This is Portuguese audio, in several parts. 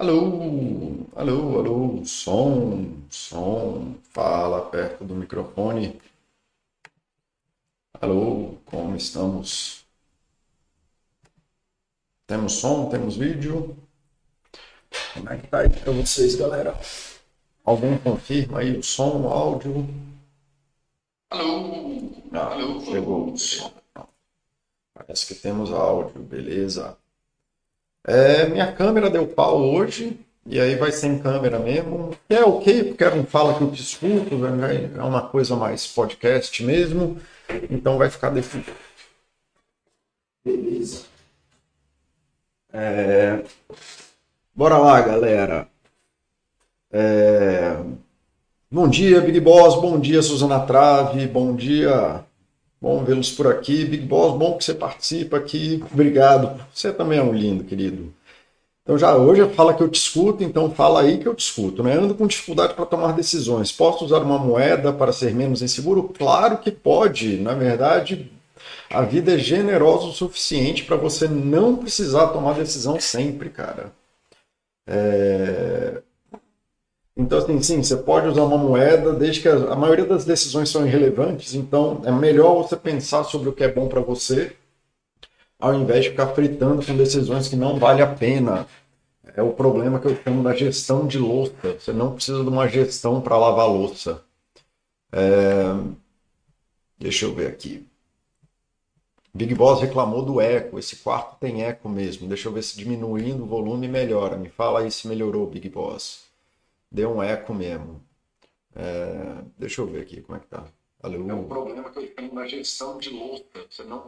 Alô, alô, alô, som, som, fala perto do microfone. Alô, como estamos? Temos som, temos vídeo? Como é que tá aí para vocês, galera? Algum confirma aí o som, o áudio? Alô, ah, alô, chegou o som. Parece que temos áudio, beleza. É, minha câmera deu pau hoje, e aí vai sem câmera mesmo. É ok, porque não fala que eu te escuto, né? é uma coisa mais podcast mesmo, então vai ficar desse Beleza. É... Bora lá, galera. É... Bom dia, Big Boss. Bom dia, Suzana Trave. Bom dia, Bom vê-los por aqui. Big Boss, bom que você participa aqui. Obrigado. Você também é um lindo, querido. Então já hoje fala que eu te escuto, então fala aí que eu te escuto. Né? Ando com dificuldade para tomar decisões. Posso usar uma moeda para ser menos inseguro? Claro que pode. Na verdade, a vida é generosa o suficiente para você não precisar tomar decisão sempre, cara. É... Então, assim, sim, você pode usar uma moeda, desde que a, a maioria das decisões são irrelevantes, então é melhor você pensar sobre o que é bom para você, ao invés de ficar fritando com decisões que não vale a pena. É o problema que eu chamo da gestão de louça. Você não precisa de uma gestão para lavar louça. É... Deixa eu ver aqui. Big Boss reclamou do eco. Esse quarto tem eco mesmo. Deixa eu ver se diminuindo o volume melhora. Me fala aí se melhorou, Big Boss. Deu um eco mesmo. É, deixa eu ver aqui como é que tá. Alô? É um problema que eu tenho na gestão de louça. Você não.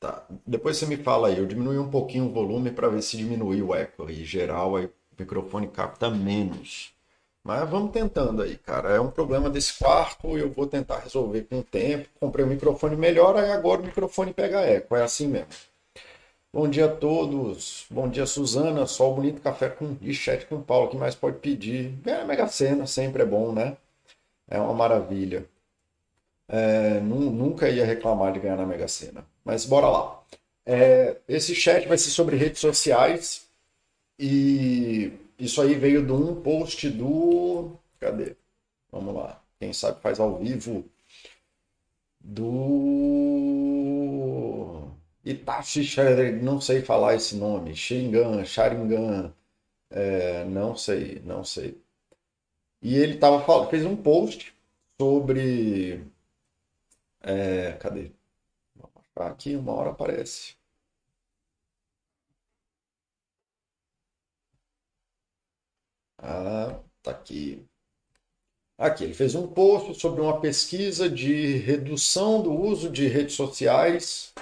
Tá. Depois você me fala aí. Eu diminui um pouquinho o volume para ver se diminui o eco aí. Geral, aí o microfone capta menos. Mas vamos tentando aí, cara. É um problema desse quarto, eu vou tentar resolver com o tempo. Comprei um microfone melhor, aí agora o microfone pega eco. É assim mesmo. Bom dia a todos. Bom dia, Suzana. Sol bonito café com e chat com Paulo. O que mais pode pedir? A Mega Sena sempre é bom, né? É uma maravilha. É, nunca ia reclamar de ganhar na Mega Sena. Mas bora lá. É, esse chat vai ser sobre redes sociais. E isso aí veio de um post do. Cadê? Vamos lá. Quem sabe faz ao vivo. Do. Itachi, não sei falar esse nome, Sharingan, Sharingan, é, não sei, não sei. E ele tava falando, fez um post sobre. É, cadê? Aqui, uma hora aparece. Ah, tá aqui. Aqui, ele fez um post sobre uma pesquisa de redução do uso de redes sociais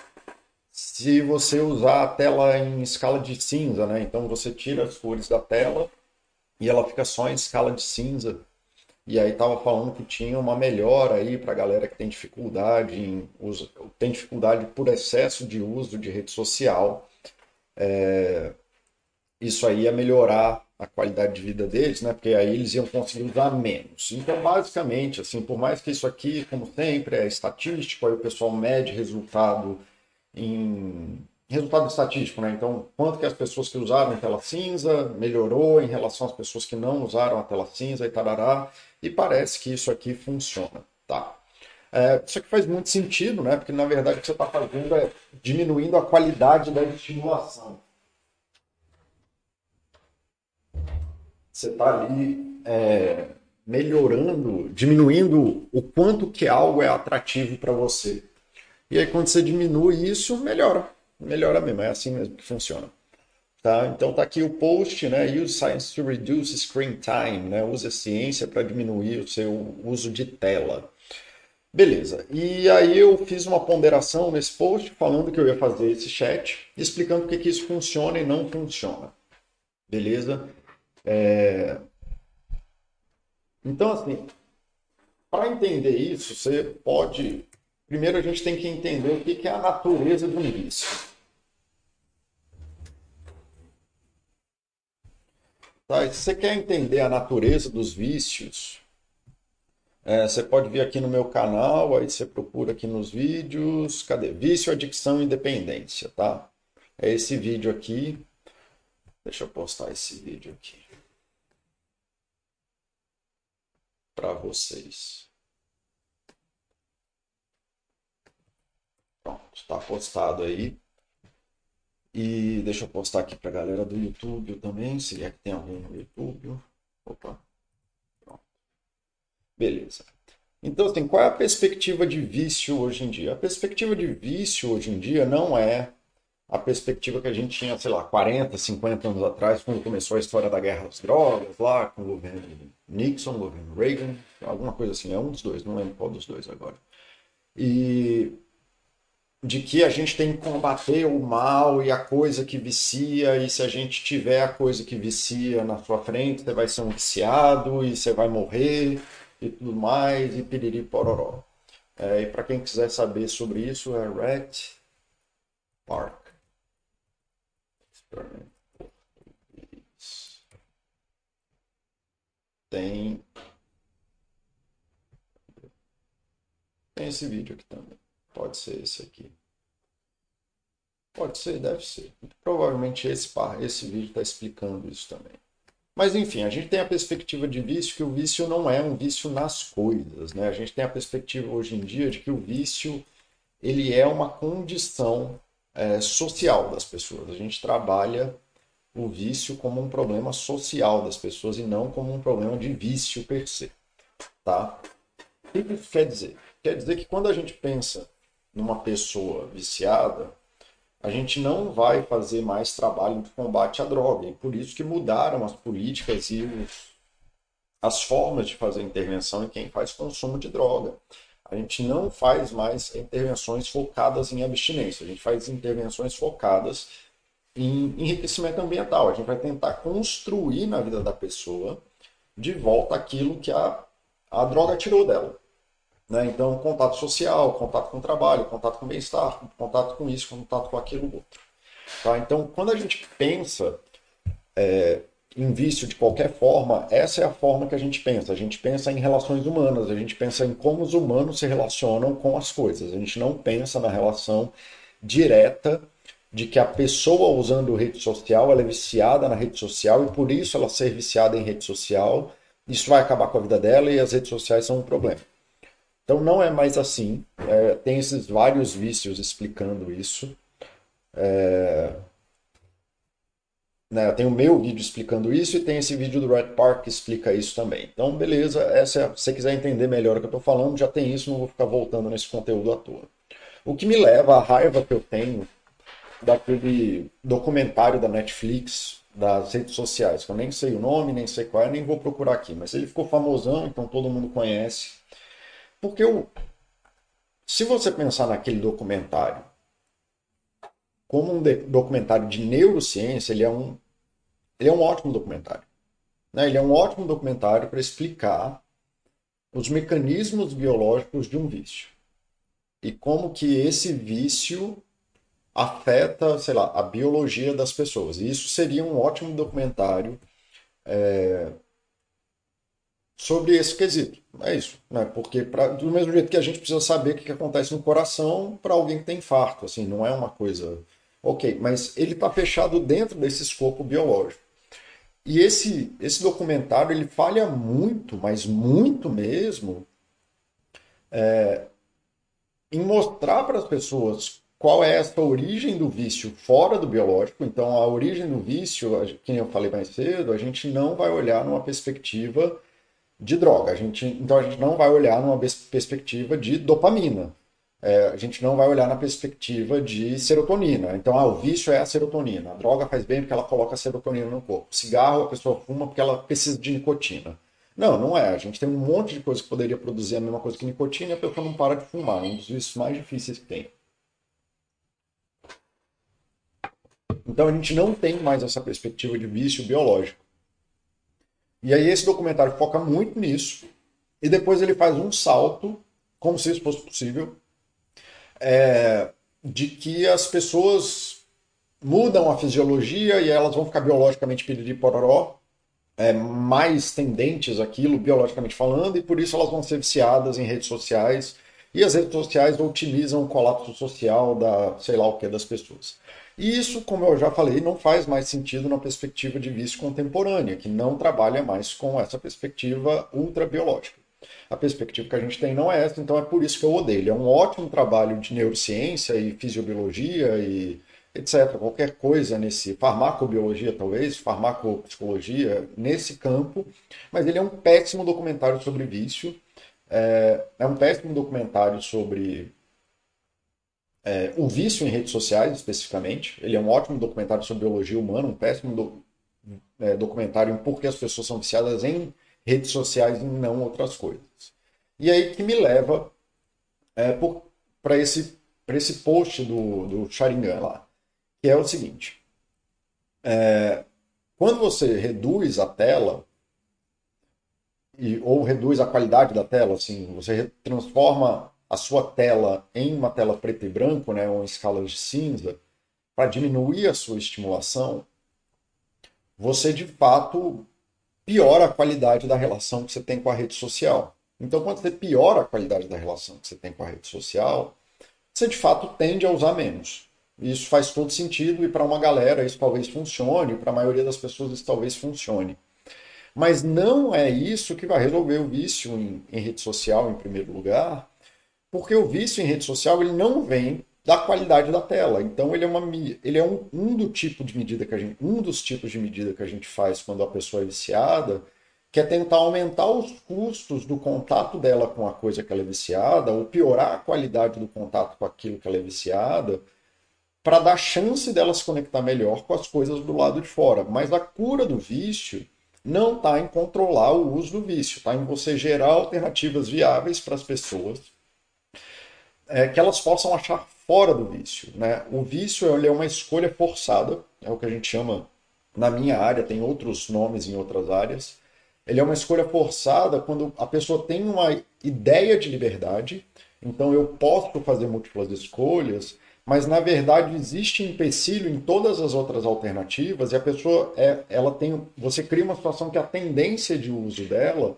se você usar a tela em escala de cinza, né? Então você tira as cores da tela e ela fica só em escala de cinza. E aí tava falando que tinha uma melhora aí para a galera que tem dificuldade em uso, tem dificuldade por excesso de uso de rede social. É, isso aí ia melhorar a qualidade de vida deles, né? Porque aí eles iam conseguir usar menos. Então, basicamente, assim, por mais que isso aqui, como sempre, é estatístico, aí o pessoal mede resultado em resultado estatístico, né? Então, quanto que as pessoas que usaram a tela cinza melhorou em relação às pessoas que não usaram a tela cinza e tarará, e parece que isso aqui funciona, tá? É, isso aqui faz muito sentido, né? Porque na verdade o que você está fazendo é diminuindo a qualidade da estimulação. Você está ali é, melhorando, diminuindo o quanto que algo é atrativo para você. E aí quando você diminui isso, melhora. Melhora mesmo, é assim mesmo que funciona. Tá? Então tá aqui o post, né? Use science to reduce screen time, né? Use a ciência para diminuir o seu uso de tela. Beleza. E aí eu fiz uma ponderação nesse post falando que eu ia fazer esse chat, explicando por que isso funciona e não funciona. Beleza? É... Então, assim, para entender isso, você pode Primeiro a gente tem que entender o que é a natureza do vício. Tá? Se você quer entender a natureza dos vícios, é, você pode vir aqui no meu canal, aí você procura aqui nos vídeos, cadê? Vício, adicção e dependência, tá? É esse vídeo aqui. Deixa eu postar esse vídeo aqui para vocês. Pronto, está postado aí. E deixa eu postar aqui para a galera do YouTube também, se é que tem alguém no YouTube. Opa. Pronto. Beleza. Então, assim, qual é a perspectiva de vício hoje em dia? A perspectiva de vício hoje em dia não é a perspectiva que a gente tinha, sei lá, 40, 50 anos atrás, quando começou a história da guerra às drogas, lá com o governo Nixon, o governo Reagan, alguma coisa assim, é um dos dois, não lembro qual dos dois agora. E de que a gente tem que combater o mal e a coisa que vicia, e se a gente tiver a coisa que vicia na sua frente, você vai ser um viciado e você vai morrer e tudo mais, e piriri pororó. É, e para quem quiser saber sobre isso, é Rat Park. Tem. Tem esse vídeo aqui também. Pode ser esse aqui. Pode ser, deve ser. Provavelmente esse, esse vídeo está explicando isso também. Mas enfim, a gente tem a perspectiva de vício que o vício não é um vício nas coisas, né? A gente tem a perspectiva hoje em dia de que o vício ele é uma condição é, social das pessoas. A gente trabalha o vício como um problema social das pessoas e não como um problema de vício per se. Tá? O que isso quer dizer? Quer dizer que quando a gente pensa numa pessoa viciada, a gente não vai fazer mais trabalho de combate à droga. E por isso que mudaram as políticas e as formas de fazer intervenção em quem faz consumo de droga. A gente não faz mais intervenções focadas em abstinência, a gente faz intervenções focadas em enriquecimento ambiental. A gente vai tentar construir na vida da pessoa de volta aquilo que a, a droga tirou dela. Né? Então, contato social, contato com o trabalho, contato com o bem-estar, contato com isso, contato com aquilo outro. Tá? Então, quando a gente pensa é, em vício de qualquer forma, essa é a forma que a gente pensa. A gente pensa em relações humanas, a gente pensa em como os humanos se relacionam com as coisas. A gente não pensa na relação direta de que a pessoa usando rede social, ela é viciada na rede social e por isso ela ser viciada em rede social, isso vai acabar com a vida dela e as redes sociais são um problema. Então não é mais assim. É, tem esses vários vícios explicando isso. É, né, tem o meu vídeo explicando isso e tem esse vídeo do Red Park que explica isso também. Então, beleza, essa é, se você quiser entender melhor o que eu estou falando, já tem isso, não vou ficar voltando nesse conteúdo à toa. O que me leva à raiva que eu tenho daquele documentário da Netflix das redes sociais, que eu nem sei o nome, nem sei qual é, nem vou procurar aqui, mas ele ficou famosão, então todo mundo conhece. Porque eu, se você pensar naquele documentário como um documentário de neurociência, ele é um ele é um ótimo documentário. Né? Ele é um ótimo documentário para explicar os mecanismos biológicos de um vício. E como que esse vício afeta, sei lá, a biologia das pessoas. E isso seria um ótimo documentário é, sobre esse quesito. É isso. Né? Porque pra, do mesmo jeito que a gente precisa saber o que, que acontece no coração para alguém que tem infarto. Assim, não é uma coisa Ok, mas ele está fechado dentro desse escopo biológico. E esse, esse documentário ele falha muito, mas muito mesmo, é, em mostrar para as pessoas qual é essa origem do vício fora do biológico. Então, a origem do vício, que eu falei mais cedo, a gente não vai olhar numa perspectiva de droga. A gente, então, a gente não vai olhar numa perspectiva de dopamina é, a gente não vai olhar na perspectiva de serotonina. Então, ah, o vício é a serotonina. A droga faz bem porque ela coloca serotonina no corpo. O cigarro, a pessoa fuma porque ela precisa de nicotina. Não, não é. A gente tem um monte de coisa que poderia produzir a mesma coisa que nicotina e a pessoa não para de fumar. É um dos vícios mais difíceis que tem. Então, a gente não tem mais essa perspectiva de vício biológico. E aí, esse documentário foca muito nisso. E depois ele faz um salto, como se isso fosse possível, é, de que as pessoas mudam a fisiologia e elas vão ficar biologicamente piriri pororó, é, mais tendentes àquilo, biologicamente falando, e por isso elas vão ser viciadas em redes sociais, e as redes sociais otimizam o colapso social da, sei lá o que, das pessoas. E isso, como eu já falei, não faz mais sentido na perspectiva de vício contemporânea, que não trabalha mais com essa perspectiva ultrabiológica. A perspectiva que a gente tem não é essa, então é por isso que eu odeio. Ele é um ótimo trabalho de neurociência e fisiobiologia e etc. Qualquer coisa nesse farmacobiologia, talvez, farmacopsicologia, nesse campo, mas ele é um péssimo documentário sobre vício. É, é um péssimo documentário sobre é, o vício em redes sociais, especificamente. Ele é um ótimo documentário sobre biologia humana, um péssimo do, é, documentário em por que as pessoas são viciadas em redes sociais e não outras coisas. E aí que me leva é, para esse, esse post do, do Sharingan lá, que é o seguinte. É, quando você reduz a tela, e, ou reduz a qualidade da tela, assim, você transforma a sua tela em uma tela preto e branco, né, ou em escalas de cinza, para diminuir a sua estimulação, você de fato piora a qualidade da relação que você tem com a rede social. Então, quando você piora a qualidade da relação que você tem com a rede social, você de fato tende a usar menos. Isso faz todo sentido e para uma galera isso talvez funcione, para a maioria das pessoas isso talvez funcione. Mas não é isso que vai resolver o vício em, em rede social, em primeiro lugar, porque o vício em rede social ele não vem da qualidade da tela. Então ele é, uma, ele é um, um, do tipo de medida que a gente, um dos tipos de medida que a gente faz quando a pessoa é viciada, que é tentar aumentar os custos do contato dela com a coisa que ela é viciada, ou piorar a qualidade do contato com aquilo que ela é viciada, para dar chance dela se conectar melhor com as coisas do lado de fora. Mas a cura do vício não está em controlar o uso do vício, está em você gerar alternativas viáveis para as pessoas é, que elas possam achar fora do vício. Né? O vício é uma escolha forçada, é o que a gente chama na minha área, tem outros nomes em outras áreas. Ele é uma escolha forçada quando a pessoa tem uma ideia de liberdade, então eu posso fazer múltiplas escolhas, mas na verdade existe empecilho em todas as outras alternativas e a pessoa é, ela tem, você cria uma situação que a tendência de uso dela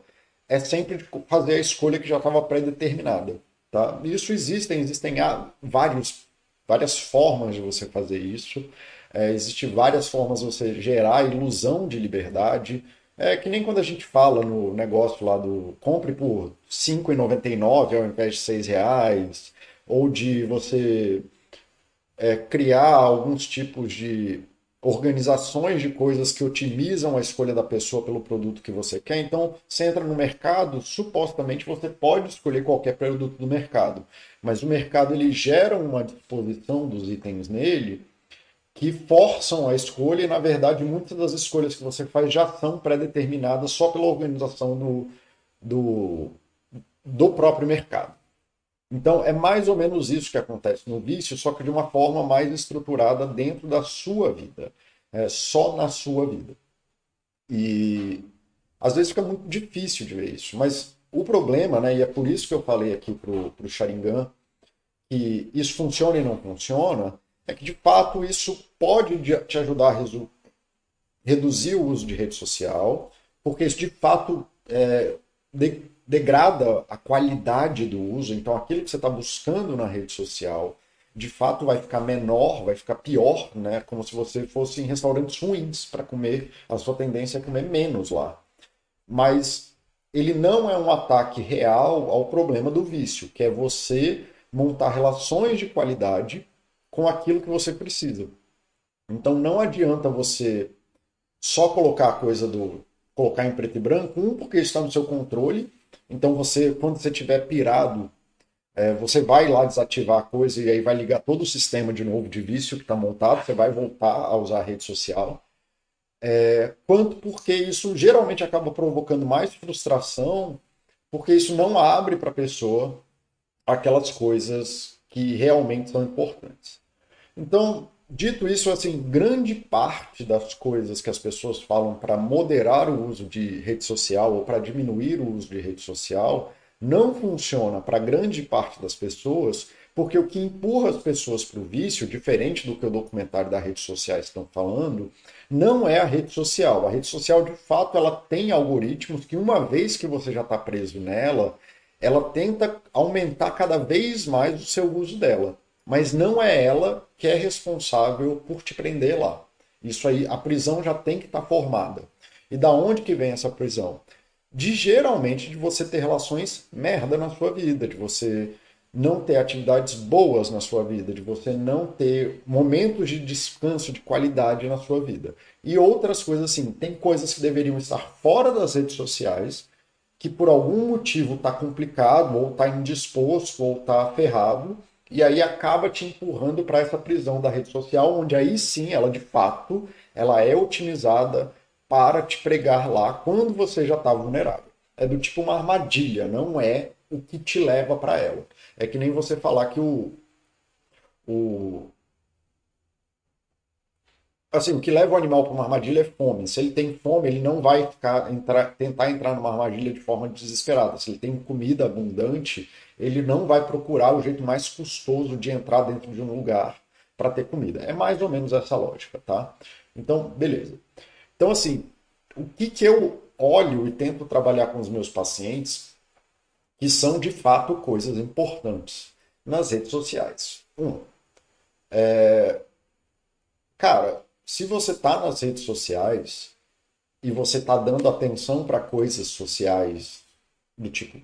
é sempre fazer a escolha que já estava pré-determinada. Tá? Isso existem, existem vários, várias formas de você fazer isso. É, Existem várias formas de você gerar ilusão de liberdade. É que nem quando a gente fala no negócio lá do compre por R$ 5,99 ao invés de R$ reais, ou de você é, criar alguns tipos de organizações de coisas que otimizam a escolha da pessoa pelo produto que você quer. Então, você entra no mercado, supostamente você pode escolher qualquer produto do mercado, mas o mercado ele gera uma disposição dos itens nele que forçam a escolha e, na verdade, muitas das escolhas que você faz já são pré-determinadas só pela organização do, do, do próprio mercado. Então, é mais ou menos isso que acontece no vício, só que de uma forma mais estruturada dentro da sua vida, é, só na sua vida. E às vezes fica muito difícil de ver isso, mas o problema, né, e é por isso que eu falei aqui para o Sharingan, que isso funciona e não funciona, é que de fato isso pode te ajudar a reduzir o uso de rede social, porque isso de fato é, de degrada a qualidade do uso. Então, aquilo que você está buscando na rede social, de fato, vai ficar menor, vai ficar pior, né? Como se você fosse em restaurantes ruins para comer. A sua tendência é comer menos lá. Mas ele não é um ataque real ao problema do vício, que é você montar relações de qualidade com aquilo que você precisa. Então não adianta você só colocar a coisa do colocar em preto e branco, um porque está no seu controle então você, quando você tiver pirado, é, você vai lá desativar a coisa e aí vai ligar todo o sistema de novo de vício que está montado, você vai voltar a usar a rede social. É, quanto porque isso geralmente acaba provocando mais frustração, porque isso não abre para a pessoa aquelas coisas que realmente são importantes. Então, Dito isso, assim, grande parte das coisas que as pessoas falam para moderar o uso de rede social ou para diminuir o uso de rede social não funciona para grande parte das pessoas, porque o que empurra as pessoas para o vício, diferente do que o documentário da redes sociais estão falando, não é a rede social. A rede social, de fato, ela tem algoritmos que, uma vez que você já está preso nela, ela tenta aumentar cada vez mais o seu uso dela. Mas não é ela que é responsável por te prender lá. Isso aí, a prisão já tem que estar tá formada. E da onde que vem essa prisão? De geralmente de você ter relações merda na sua vida, de você não ter atividades boas na sua vida, de você não ter momentos de descanso de qualidade na sua vida. E outras coisas assim, tem coisas que deveriam estar fora das redes sociais, que por algum motivo está complicado, ou está indisposto, ou está ferrado, e aí acaba te empurrando para essa prisão da rede social, onde aí sim ela de fato ela é otimizada para te pregar lá quando você já está vulnerável. É do tipo uma armadilha, não é o que te leva para ela. É que nem você falar que o, o assim, o que leva o animal para uma armadilha é fome. Se ele tem fome, ele não vai ficar, entrar, tentar entrar numa armadilha de forma desesperada. Se ele tem comida abundante, ele não vai procurar o jeito mais custoso de entrar dentro de um lugar para ter comida. É mais ou menos essa lógica, tá? Então, beleza. Então, assim, o que, que eu olho e tento trabalhar com os meus pacientes que são de fato coisas importantes nas redes sociais. Um, é, cara, se você está nas redes sociais e você está dando atenção para coisas sociais do tipo,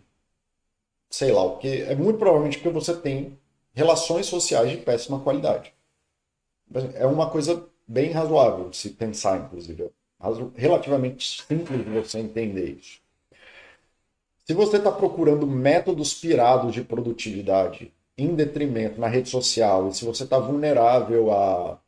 sei lá o que, é muito provavelmente porque você tem relações sociais de péssima qualidade. É uma coisa bem razoável de se pensar, inclusive. É relativamente simples de você entender isso. Se você está procurando métodos pirados de produtividade em detrimento na rede social, e se você está vulnerável a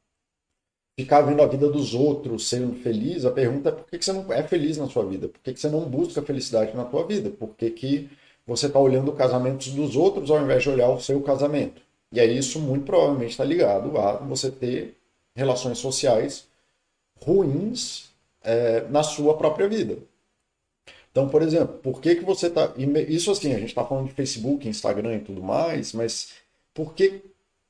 ficar vendo a vida dos outros sendo feliz, a pergunta é por que, você não é feliz na sua vida? Por que, você não busca felicidade na sua vida? Por que, que você está olhando casamentos dos outros ao invés de olhar o seu casamento? E aí isso muito provavelmente está ligado a você ter relações sociais ruins é, na sua própria vida. Então, por exemplo, por que, que você está. Isso assim, a gente está falando de Facebook, Instagram e tudo mais, mas por que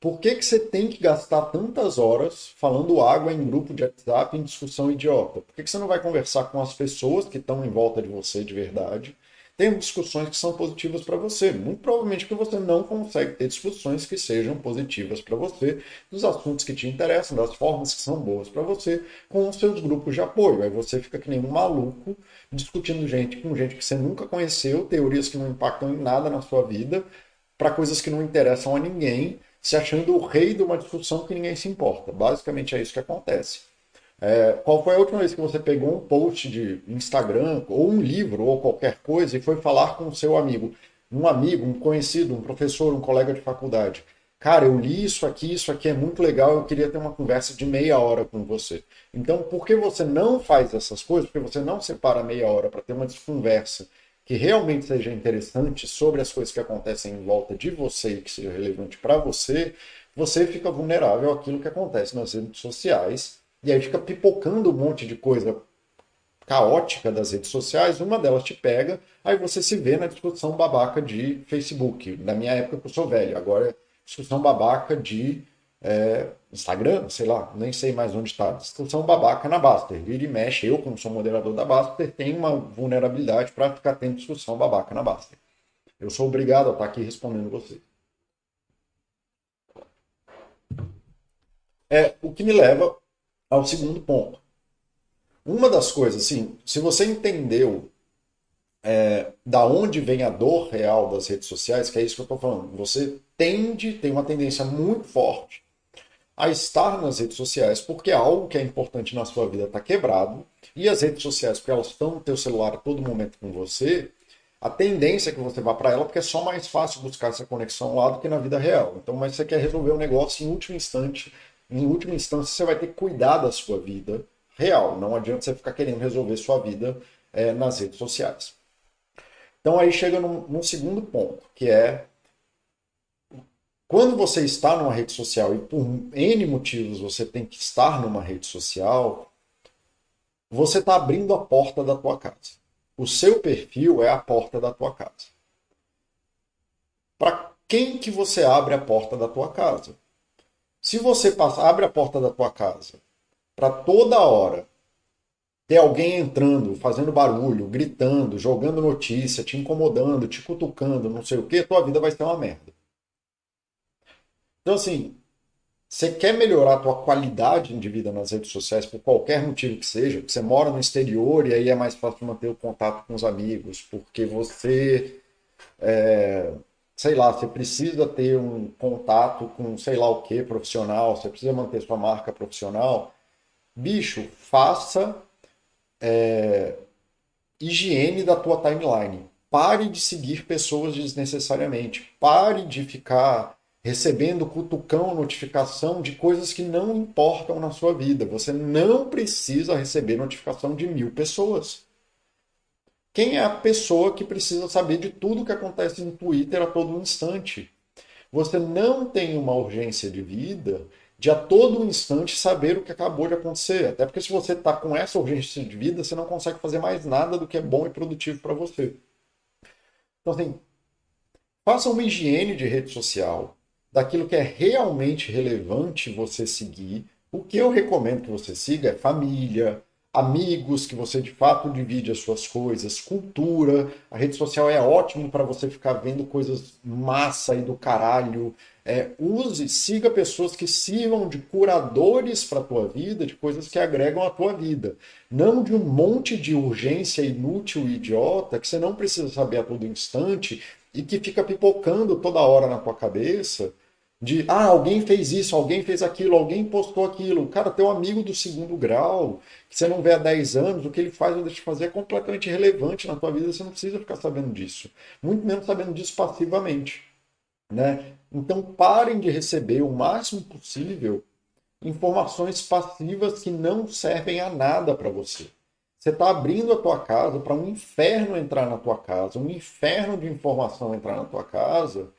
por que, que você tem que gastar tantas horas falando água em grupo de WhatsApp em discussão idiota? Por que, que você não vai conversar com as pessoas que estão em volta de você de verdade? Tem discussões que são positivas para você. Muito provavelmente porque você não consegue ter discussões que sejam positivas para você, dos assuntos que te interessam, das formas que são boas para você, com os seus grupos de apoio. Aí você fica que nem um maluco discutindo gente com gente que você nunca conheceu, teorias que não impactam em nada na sua vida, para coisas que não interessam a ninguém se achando o rei de uma discussão que ninguém se importa. Basicamente é isso que acontece. É, qual foi a última vez que você pegou um post de Instagram, ou um livro, ou qualquer coisa, e foi falar com o seu amigo? Um amigo, um conhecido, um professor, um colega de faculdade. Cara, eu li isso aqui, isso aqui é muito legal, eu queria ter uma conversa de meia hora com você. Então, por que você não faz essas coisas? Porque você não separa meia hora para ter uma conversa que realmente seja interessante sobre as coisas que acontecem em volta de você e que seja relevante para você, você fica vulnerável àquilo que acontece nas redes sociais e aí fica pipocando um monte de coisa caótica das redes sociais, uma delas te pega, aí você se vê na discussão babaca de Facebook. Na minha época eu sou velho, agora é discussão babaca de é, Instagram, sei lá, nem sei mais onde está. Discussão babaca na Baster. Vira e mexe, eu, como sou moderador da Baster, tenho uma vulnerabilidade para ficar tendo discussão babaca na Baster. Eu sou obrigado a estar aqui respondendo você. É o que me leva ao segundo ponto. Uma das coisas, assim, se você entendeu é, da onde vem a dor real das redes sociais, que é isso que eu estou falando, você tende, tem uma tendência muito forte a estar nas redes sociais, porque algo que é importante na sua vida está quebrado, e as redes sociais, porque elas estão no teu celular a todo momento com você, a tendência é que você vá para ela, porque é só mais fácil buscar essa conexão lá do que na vida real. Então, mas você quer resolver um negócio em último instante, em última instância você vai ter que cuidar da sua vida real. Não adianta você ficar querendo resolver sua vida é, nas redes sociais. Então aí chega num, num segundo ponto, que é quando você está numa rede social e por N motivos você tem que estar numa rede social, você está abrindo a porta da tua casa. O seu perfil é a porta da tua casa. Para quem que você abre a porta da tua casa? Se você passa, abre a porta da tua casa para toda hora ter alguém entrando, fazendo barulho, gritando, jogando notícia, te incomodando, te cutucando, não sei o que, tua vida vai ser uma merda. Então, assim, você quer melhorar a tua qualidade de vida nas redes sociais por qualquer motivo que seja, porque você mora no exterior e aí é mais fácil manter o contato com os amigos, porque você, é, sei lá, você precisa ter um contato com sei lá o que profissional, você precisa manter sua marca profissional, bicho, faça é, higiene da tua timeline. Pare de seguir pessoas desnecessariamente. Pare de ficar recebendo cutucão, notificação de coisas que não importam na sua vida. Você não precisa receber notificação de mil pessoas. Quem é a pessoa que precisa saber de tudo que acontece no Twitter a todo instante? Você não tem uma urgência de vida de a todo instante saber o que acabou de acontecer. Até porque se você está com essa urgência de vida, você não consegue fazer mais nada do que é bom e produtivo para você. Então, assim, faça uma higiene de rede social, daquilo que é realmente relevante você seguir. O que eu recomendo que você siga é família, amigos, que você de fato divide as suas coisas, cultura. A rede social é ótimo para você ficar vendo coisas massa e do caralho. É, use, siga pessoas que sirvam de curadores para a tua vida, de coisas que agregam a tua vida. Não de um monte de urgência inútil e idiota que você não precisa saber a todo instante e que fica pipocando toda hora na tua cabeça de ah, alguém fez isso, alguém fez aquilo, alguém postou aquilo. Cara, teu amigo do segundo grau, que você não vê há 10 anos, o que ele faz ou deixa de fazer é completamente irrelevante na tua vida, você não precisa ficar sabendo disso. Muito menos sabendo disso passivamente. Né? Então parem de receber o máximo possível informações passivas que não servem a nada para você. Você está abrindo a tua casa para um inferno entrar na tua casa, um inferno de informação entrar na tua casa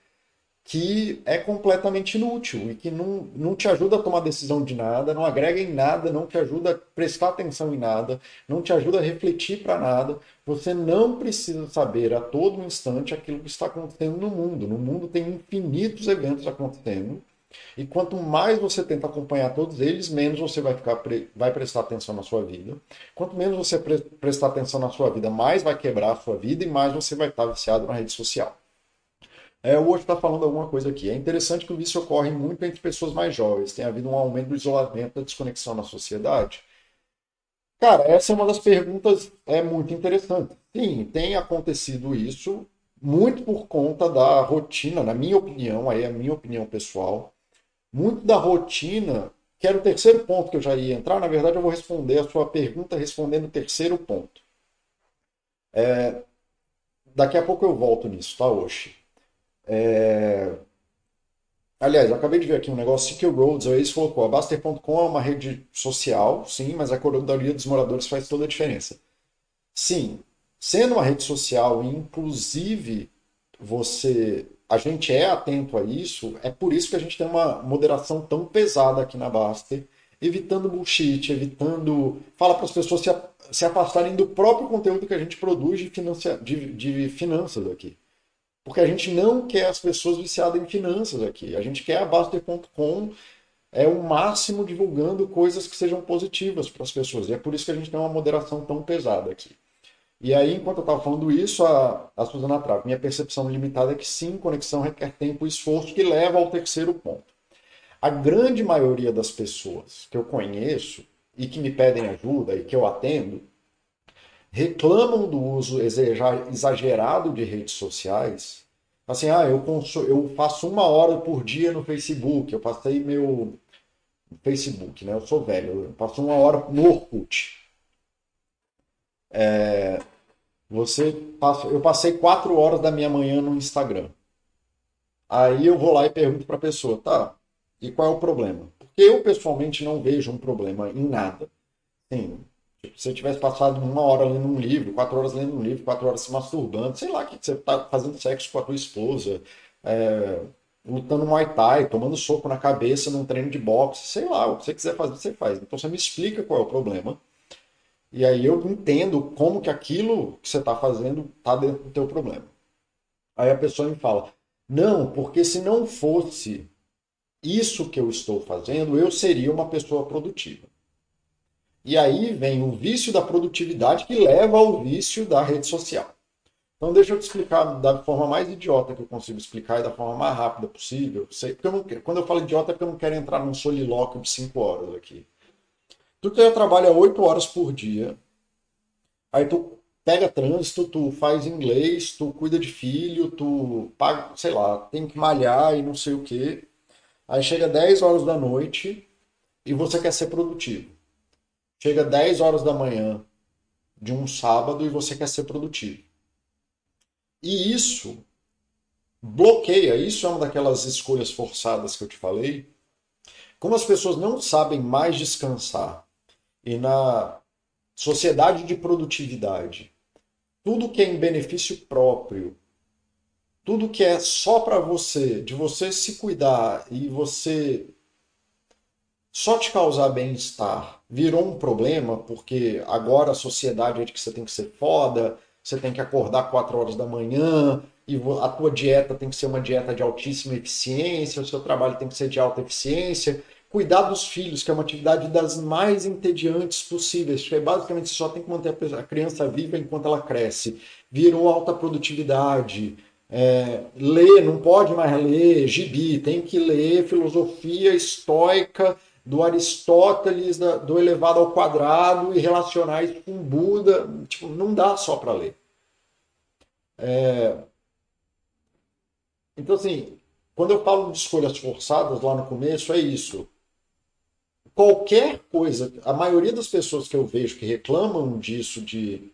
que é completamente inútil e que não, não te ajuda a tomar decisão de nada, não agrega em nada, não te ajuda a prestar atenção em nada, não te ajuda a refletir para nada. Você não precisa saber a todo instante aquilo que está acontecendo no mundo. No mundo tem infinitos eventos acontecendo. E quanto mais você tenta acompanhar todos eles, menos você vai ficar vai prestar atenção na sua vida. Quanto menos você pre prestar atenção na sua vida, mais vai quebrar a sua vida e mais você vai estar viciado na rede social. É, o outro está falando alguma coisa aqui. É interessante que o vício ocorre muito entre pessoas mais jovens. Tem havido um aumento do isolamento, da desconexão na sociedade. Cara, essa é uma das perguntas é muito interessante. Sim, tem acontecido isso muito por conta da rotina, na minha opinião, aí é a minha opinião pessoal, muito da rotina, que era o terceiro ponto que eu já ia entrar, na verdade eu vou responder a sua pergunta respondendo o terceiro ponto. É, daqui a pouco eu volto nisso, tá, Oxi? É... Aliás, eu acabei de ver aqui um negócio, Roads, o Ace colocou, a Baster.com é uma rede social, sim, mas a coronaria dos moradores faz toda a diferença. Sim, sendo uma rede social, inclusive você, a gente é atento a isso, é por isso que a gente tem uma moderação tão pesada aqui na Baster, evitando bullshit, evitando. Fala para as pessoas se, se afastarem do próprio conteúdo que a gente produz de, financia, de, de finanças aqui. Porque a gente não quer as pessoas viciadas em finanças aqui. A gente quer a Baster.com é o máximo divulgando coisas que sejam positivas para as pessoas. E é por isso que a gente tem uma moderação tão pesada aqui. E aí, enquanto eu estava falando isso, a, a Suzana Trava, minha percepção limitada é que sim, conexão requer tempo e esforço, que leva ao terceiro ponto. A grande maioria das pessoas que eu conheço e que me pedem ajuda e que eu atendo, reclamam do uso exagerado de redes sociais. Assim, ah, eu, eu faço uma hora por dia no Facebook, eu passei meu Facebook, né? Eu sou velho, eu passo uma hora no Orkut. É, você passa, eu passei quatro horas da minha manhã no Instagram. Aí eu vou lá e pergunto para a pessoa, tá? E qual é o problema? Porque eu pessoalmente não vejo um problema em nada. Sim, se eu tivesse passado uma hora lendo um livro, quatro horas lendo um livro, quatro horas se masturbando, sei lá, que você está fazendo sexo com a tua esposa, é, lutando Muay Thai, tomando soco na cabeça num treino de boxe, sei lá, o que você quiser fazer, você faz. Então você me explica qual é o problema. E aí eu entendo como que aquilo que você está fazendo está dentro do teu problema. Aí a pessoa me fala, não, porque se não fosse isso que eu estou fazendo, eu seria uma pessoa produtiva. E aí vem o vício da produtividade que leva ao vício da rede social. Então deixa eu te explicar da forma mais idiota que eu consigo explicar e da forma mais rápida possível. Eu não, quando eu falo idiota é porque eu não quero entrar num solilóquio de 5 horas aqui. Tu trabalha 8 horas por dia, aí tu pega trânsito, tu faz inglês, tu cuida de filho, tu paga, sei lá, tem que malhar e não sei o quê. Aí chega 10 horas da noite e você quer ser produtivo. Chega 10 horas da manhã de um sábado e você quer ser produtivo. E isso bloqueia, isso é uma daquelas escolhas forçadas que eu te falei. Como as pessoas não sabem mais descansar e na sociedade de produtividade, tudo que é em benefício próprio, tudo que é só para você, de você se cuidar e você só te causar bem-estar, virou um problema, porque agora a sociedade é de que você tem que ser foda, você tem que acordar 4 horas da manhã, e a tua dieta tem que ser uma dieta de altíssima eficiência, o seu trabalho tem que ser de alta eficiência. Cuidar dos filhos, que é uma atividade das mais entediantes possíveis, porque basicamente só tem que manter a criança viva enquanto ela cresce. Virou alta produtividade. É, ler, não pode mais ler gibi, tem que ler filosofia estoica do Aristóteles, do elevado ao quadrado e relacionar isso com Buda. Tipo, não dá só para ler. É... Então, assim, quando eu falo de escolhas forçadas lá no começo, é isso. Qualquer coisa, a maioria das pessoas que eu vejo que reclamam disso, de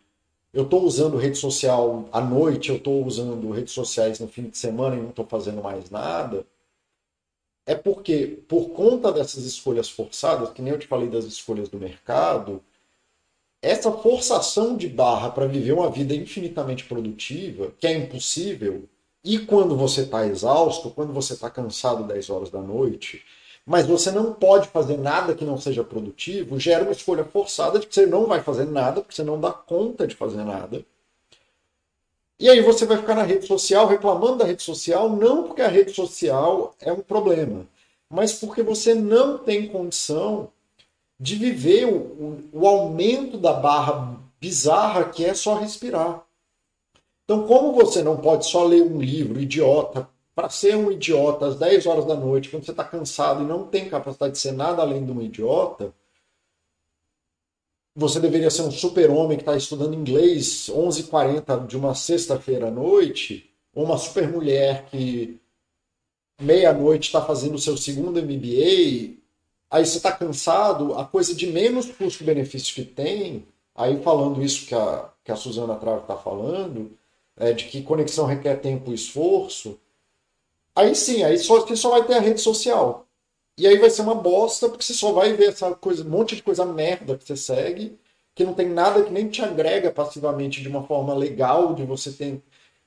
eu estou usando rede social à noite, eu estou usando redes sociais no fim de semana e não estou fazendo mais nada, é porque, por conta dessas escolhas forçadas, que nem eu te falei das escolhas do mercado, essa forçação de barra para viver uma vida infinitamente produtiva, que é impossível, e quando você está exausto, quando você está cansado 10 horas da noite, mas você não pode fazer nada que não seja produtivo, gera uma escolha forçada de que você não vai fazer nada, porque você não dá conta de fazer nada. E aí você vai ficar na rede social reclamando da rede social, não porque a rede social é um problema, mas porque você não tem condição de viver o, o, o aumento da barra bizarra que é só respirar. Então, como você não pode só ler um livro idiota para ser um idiota às 10 horas da noite, quando você está cansado e não tem capacidade de ser nada além de um idiota, você deveria ser um super-homem que está estudando inglês 11h40 de uma sexta-feira à noite, ou uma super-mulher que meia-noite está fazendo o seu segundo MBA, aí você está cansado, a coisa de menos custo-benefício que tem, aí falando isso que a, que a Suzana Trave está falando, é, de que conexão requer tempo e esforço, aí sim, aí só, você só vai ter a rede social. E aí vai ser uma bosta, porque você só vai ver essa coisa, um monte de coisa merda que você segue, que não tem nada que nem te agrega passivamente de uma forma legal, de você ter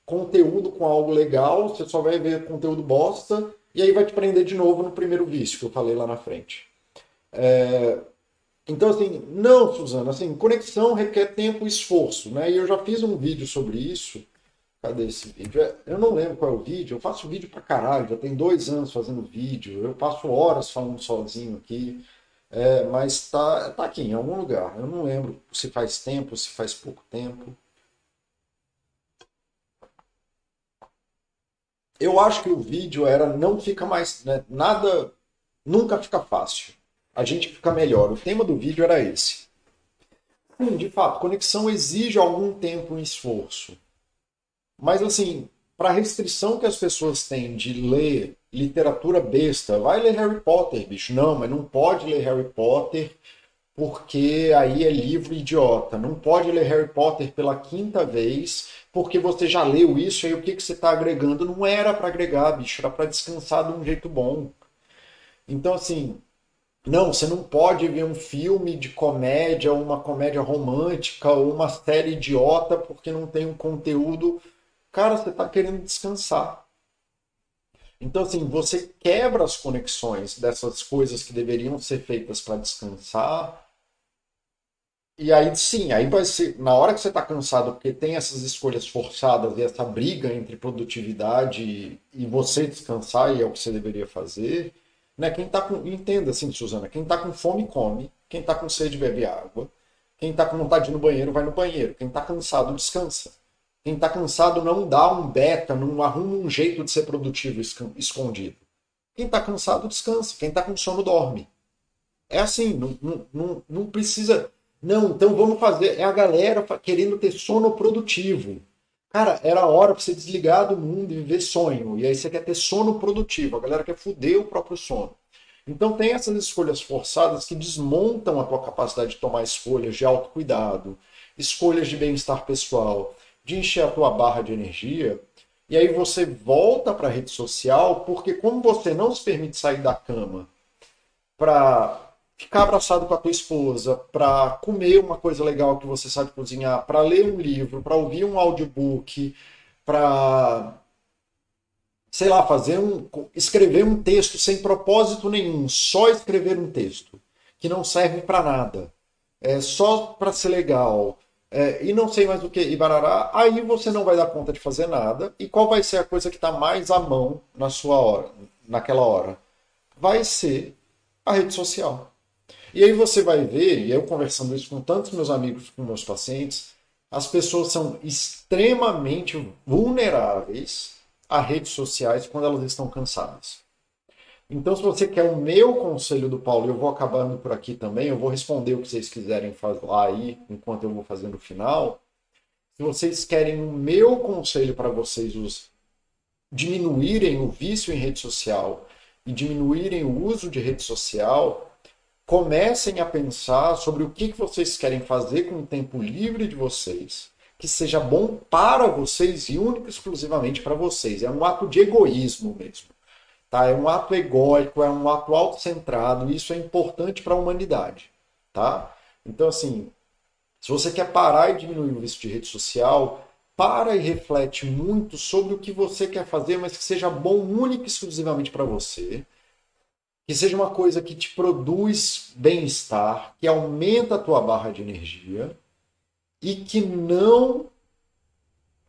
conteúdo com algo legal, você só vai ver conteúdo bosta, e aí vai te prender de novo no primeiro vício que eu falei lá na frente. É... Então, assim, não, Suzana, assim, conexão requer tempo e esforço, né? E eu já fiz um vídeo sobre isso, Cadê esse vídeo? É, eu não lembro qual é o vídeo. Eu faço vídeo pra caralho. Já tem dois anos fazendo vídeo. Eu passo horas falando sozinho aqui. É, mas tá, tá aqui em algum lugar. Eu não lembro se faz tempo, se faz pouco tempo. Eu acho que o vídeo era não fica mais. Né, nada. Nunca fica fácil. A gente fica melhor. O tema do vídeo era esse. Sim, de fato, conexão exige algum tempo e esforço. Mas, assim, para a restrição que as pessoas têm de ler literatura besta, vai ler Harry Potter, bicho. Não, mas não pode ler Harry Potter porque aí é livro idiota. Não pode ler Harry Potter pela quinta vez porque você já leu isso e aí o que, que você está agregando? Não era para agregar, bicho, era para descansar de um jeito bom. Então, assim, não, você não pode ver um filme de comédia, uma comédia romântica ou uma série idiota porque não tem um conteúdo Cara, você está querendo descansar. Então, assim, você quebra as conexões dessas coisas que deveriam ser feitas para descansar. E aí, sim, aí vai ser. Na hora que você está cansado, porque tem essas escolhas forçadas e essa briga entre produtividade e você descansar, e é o que você deveria fazer. Né? Quem tá com. Entenda assim, Suzana, quem está com fome, come. Quem está com sede, bebe água. Quem está com vontade de ir no banheiro, vai no banheiro. Quem está cansado, descansa. Quem está cansado não dá um beta, não arruma um jeito de ser produtivo escondido. Quem está cansado descansa, quem está com sono dorme. É assim, não, não, não, precisa. Não, então vamos fazer. É a galera querendo ter sono produtivo. Cara, era hora para você desligar do mundo e viver sonho. E aí você quer ter sono produtivo. A galera quer foder o próprio sono. Então tem essas escolhas forçadas que desmontam a tua capacidade de tomar escolhas de autocuidado, escolhas de bem-estar pessoal, de encher a tua barra de energia. E aí você volta para a rede social, porque como você não se permite sair da cama para ficar abraçado com a tua esposa, para comer uma coisa legal que você sabe cozinhar, para ler um livro, para ouvir um audiobook, para sei lá, fazer um escrever um texto sem propósito nenhum, só escrever um texto que não serve para nada, é só para ser legal. É, e não sei mais o que, e barará, aí você não vai dar conta de fazer nada. E qual vai ser a coisa que está mais à mão na sua hora, naquela hora? Vai ser a rede social. E aí você vai ver, e eu conversando isso com tantos meus amigos, com meus pacientes, as pessoas são extremamente vulneráveis a redes sociais quando elas estão cansadas. Então, se você quer o meu conselho do Paulo, eu vou acabando por aqui também, eu vou responder o que vocês quiserem falar aí, enquanto eu vou fazendo o final. Se vocês querem o meu conselho para vocês os diminuírem o vício em rede social e diminuírem o uso de rede social, comecem a pensar sobre o que vocês querem fazer com o tempo livre de vocês, que seja bom para vocês e único exclusivamente para vocês. É um ato de egoísmo mesmo. Tá? É um ato egóico, é um ato autocentrado, e isso é importante para a humanidade. Tá? Então, assim, se você quer parar e diminuir o vício de rede social, para e reflete muito sobre o que você quer fazer, mas que seja bom único e exclusivamente para você que seja uma coisa que te produz bem-estar, que aumenta a tua barra de energia e que não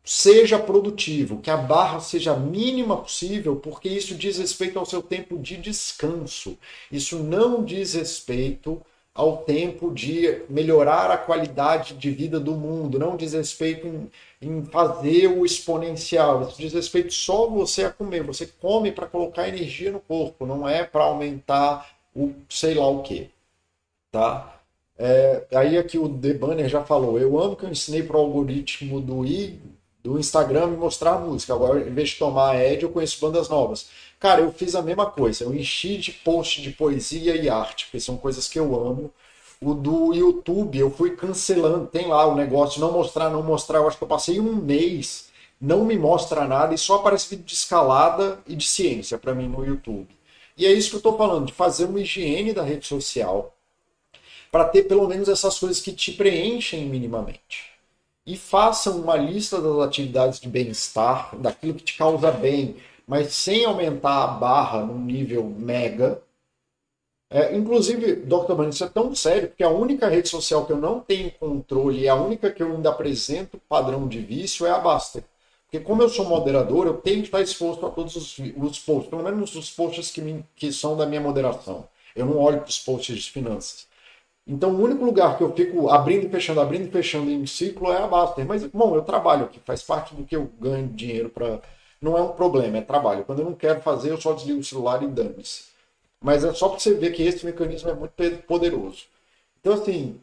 seja produtivo, que a barra seja a mínima possível, porque isso diz respeito ao seu tempo de descanso. Isso não diz respeito ao tempo de melhorar a qualidade de vida do mundo, não diz respeito em, em fazer o exponencial, isso diz respeito só você a comer. Você come para colocar energia no corpo, não é para aumentar o sei lá o que. Tá? É, aí aqui o The Banner já falou, eu amo que eu ensinei para o algoritmo do, I, do Instagram me mostrar a música. Agora, em vez de tomar a Ed, eu conheço bandas novas. Cara, eu fiz a mesma coisa. Eu enchi de post de poesia e arte, porque são coisas que eu amo. O do YouTube, eu fui cancelando. Tem lá o negócio não mostrar, não mostrar. Eu acho que eu passei um mês, não me mostra nada e só aparece vídeo de escalada e de ciência para mim no YouTube. E é isso que eu estou falando, de fazer uma higiene da rede social para ter pelo menos essas coisas que te preenchem minimamente. E façam uma lista das atividades de bem-estar, daquilo que te causa bem, mas sem aumentar a barra num nível mega. É, inclusive, Dr. Mano, isso é tão sério, porque a única rede social que eu não tenho controle a única que eu ainda apresento padrão de vício é a Basta. Porque como eu sou moderador, eu tenho que estar exposto a todos os, os posts, pelo menos os posts que, me, que são da minha moderação. Eu não olho para os posts de finanças. Então, o único lugar que eu fico abrindo e fechando, abrindo e fechando em ciclo é a Baster. Mas, bom, eu trabalho aqui, faz parte do que eu ganho dinheiro para não é um problema, é trabalho. Quando eu não quero fazer, eu só desligo o celular e dane-se. Mas é só para você ver que esse mecanismo é muito poderoso. Então, assim,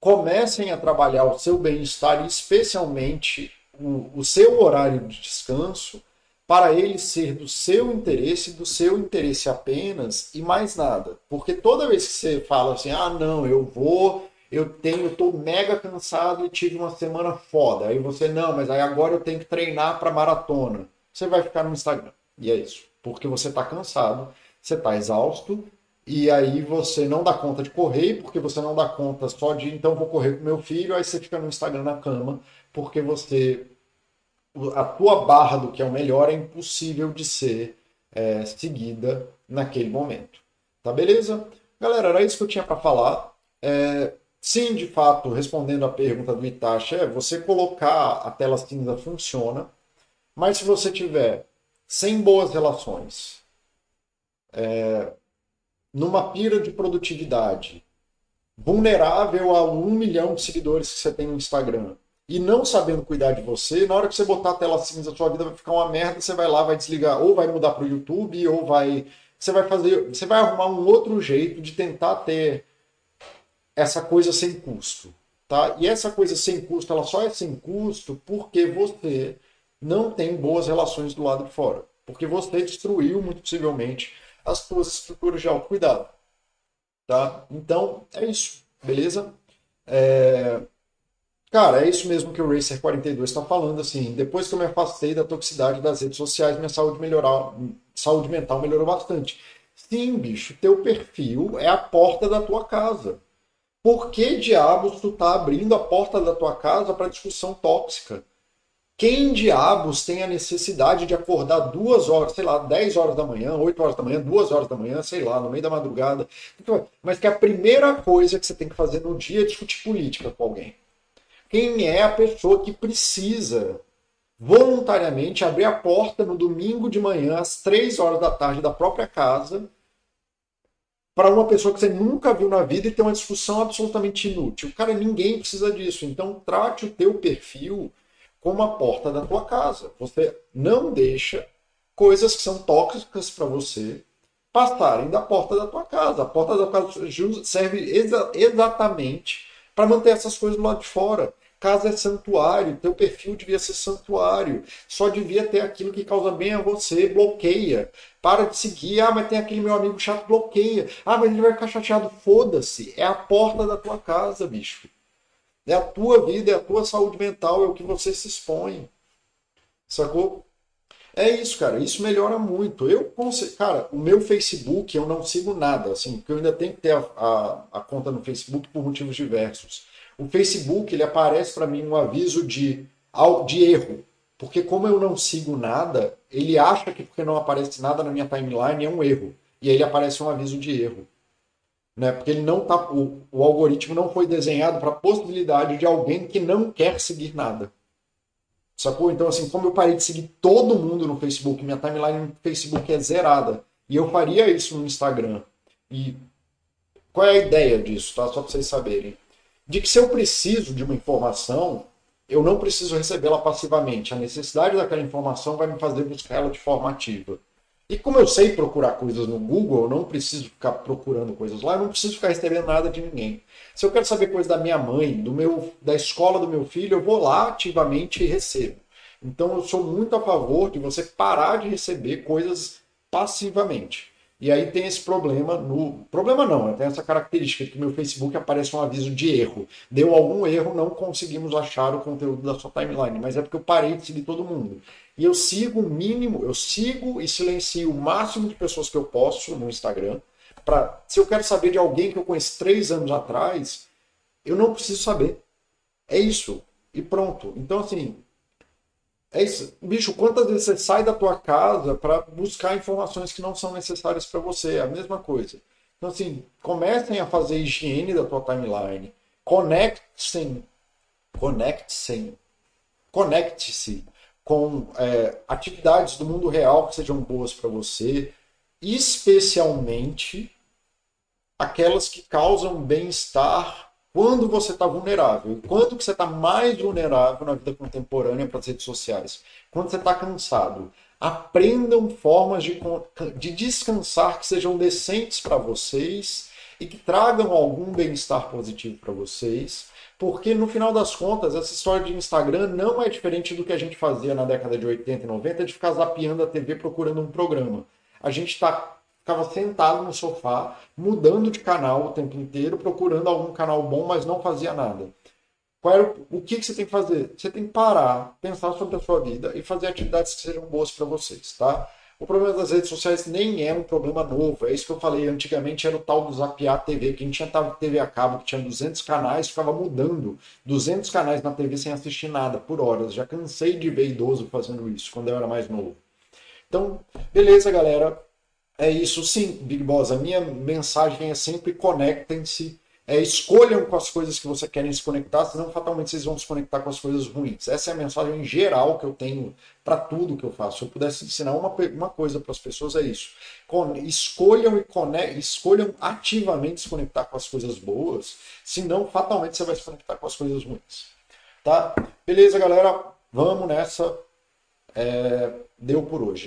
comecem a trabalhar o seu bem-estar, especialmente o, o seu horário de descanso, para ele ser do seu interesse, do seu interesse apenas e mais nada. Porque toda vez que você fala assim, ah, não, eu vou eu tenho, eu tô mega cansado e tive uma semana foda. Aí você, não, mas aí agora eu tenho que treinar para maratona. Você vai ficar no Instagram. E é isso. Porque você tá cansado, você tá exausto, e aí você não dá conta de correr, porque você não dá conta só de, então vou correr com meu filho, aí você fica no Instagram na cama, porque você. A tua barra do que é o melhor é impossível de ser é, seguida naquele momento. Tá beleza? Galera, era isso que eu tinha para falar. É, Sim, de fato, respondendo à pergunta do Itachi, é você colocar a tela cinza funciona, mas se você tiver sem boas relações, é, numa pira de produtividade, vulnerável a um milhão de seguidores que você tem no Instagram, e não sabendo cuidar de você, na hora que você botar a tela cinza, sua vida vai ficar uma merda, você vai lá, vai desligar, ou vai mudar para o YouTube, ou vai. Você vai fazer. Você vai arrumar um outro jeito de tentar ter essa coisa sem custo. Tá? E essa coisa sem custo, ela só é sem custo porque você não tem boas relações do lado de fora. Porque você destruiu, muito possivelmente, as suas estruturas de autocuidado. Tá? Então, é isso. Beleza? É... Cara, é isso mesmo que o Racer 42 está falando. Assim, depois que eu me afastei da toxicidade das redes sociais, minha saúde saúde mental melhorou bastante. Sim, bicho, teu perfil é a porta da tua casa. Por que diabos tu tá abrindo a porta da tua casa para discussão tóxica? Quem diabos tem a necessidade de acordar duas horas, sei lá, 10 horas da manhã, 8 horas da manhã, 2 horas da manhã, sei lá, no meio da madrugada? Mas que a primeira coisa que você tem que fazer no dia é discutir política com alguém. Quem é a pessoa que precisa voluntariamente abrir a porta no domingo de manhã, às 3 horas da tarde da própria casa, para uma pessoa que você nunca viu na vida e ter uma discussão absolutamente inútil. Cara, ninguém precisa disso. Então, trate o teu perfil como a porta da tua casa. Você não deixa coisas que são tóxicas para você passarem da porta da tua casa. A porta da tua casa serve exa exatamente para manter essas coisas do lado de fora. Casa é santuário, teu perfil devia ser santuário. Só devia ter aquilo que causa bem a você, bloqueia. Para de seguir, ah, mas tem aquele meu amigo chato, bloqueia. Ah, mas ele vai ficar chateado, foda-se. É a porta da tua casa, bicho. É a tua vida, é a tua saúde mental, é o que você se expõe. Sacou? É isso, cara. Isso melhora muito. Eu, cara, o meu Facebook eu não sigo nada, assim, porque eu ainda tenho que ter a, a, a conta no Facebook por motivos diversos. O Facebook ele aparece para mim um aviso de, de erro, porque como eu não sigo nada, ele acha que porque não aparece nada na minha timeline é um erro. E aí ele aparece um aviso de erro. Né? Porque ele não tá, o, o algoritmo não foi desenhado para a possibilidade de alguém que não quer seguir nada. Sacou? Então, assim, como eu parei de seguir todo mundo no Facebook, minha timeline no Facebook é zerada. E eu faria isso no Instagram. E qual é a ideia disso, tá? Só para vocês saberem de que se eu preciso de uma informação, eu não preciso recebê-la passivamente. A necessidade daquela informação vai me fazer buscar ela de forma ativa. E como eu sei procurar coisas no Google, eu não preciso ficar procurando coisas lá, eu não preciso ficar recebendo nada de ninguém. Se eu quero saber coisas da minha mãe, do meu, da escola do meu filho, eu vou lá ativamente e recebo. Então eu sou muito a favor de você parar de receber coisas passivamente. E aí tem esse problema no. Problema não, tem essa característica de que meu Facebook aparece um aviso de erro. Deu algum erro, não conseguimos achar o conteúdo da sua timeline, mas é porque eu parei de seguir todo mundo. E eu sigo o mínimo, eu sigo e silencio o máximo de pessoas que eu posso no Instagram. Pra, se eu quero saber de alguém que eu conheço três anos atrás, eu não preciso saber. É isso. E pronto. Então, assim, é isso. Bicho, quantas vezes você sai da tua casa para buscar informações que não são necessárias para você? É a mesma coisa. Então, assim, comecem a fazer higiene da tua timeline. Conectem, conectem, conecte-se com é, atividades do mundo real que sejam boas para você, especialmente aquelas que causam bem-estar quando você está vulnerável. Quando que você está mais vulnerável na vida contemporânea para as redes sociais? Quando você está cansado. Aprendam formas de, de descansar que sejam decentes para vocês e que tragam algum bem-estar positivo para vocês. Porque no final das contas, essa história de Instagram não é diferente do que a gente fazia na década de 80 e 90 de ficar zapeando a TV procurando um programa. A gente está ficava sentado no sofá, mudando de canal o tempo inteiro, procurando algum canal bom, mas não fazia nada. Qual era, o que, que você tem que fazer? Você tem que parar, pensar sobre a sua vida e fazer atividades que sejam boas para vocês, tá? O problema das redes sociais nem é um problema novo, é isso que eu falei. Antigamente era o tal do Zapiar TV, que a gente tinha TV a cabo, que tinha 200 canais, ficava mudando 200 canais na TV sem assistir nada por horas. Já cansei de ver idoso fazendo isso quando eu era mais novo. Então, beleza, galera. É isso sim, Big Boss. A minha mensagem é sempre conectem-se, é, escolham com as coisas que você querem se conectar, senão fatalmente vocês vão se conectar com as coisas ruins. Essa é a mensagem geral que eu tenho para tudo que eu faço. Se eu pudesse ensinar uma, uma coisa para as pessoas, é isso. Con escolham e escolham ativamente se conectar com as coisas boas, senão fatalmente você vai se conectar com as coisas ruins. Tá? Beleza, galera? Vamos nessa. É, deu por hoje. Né?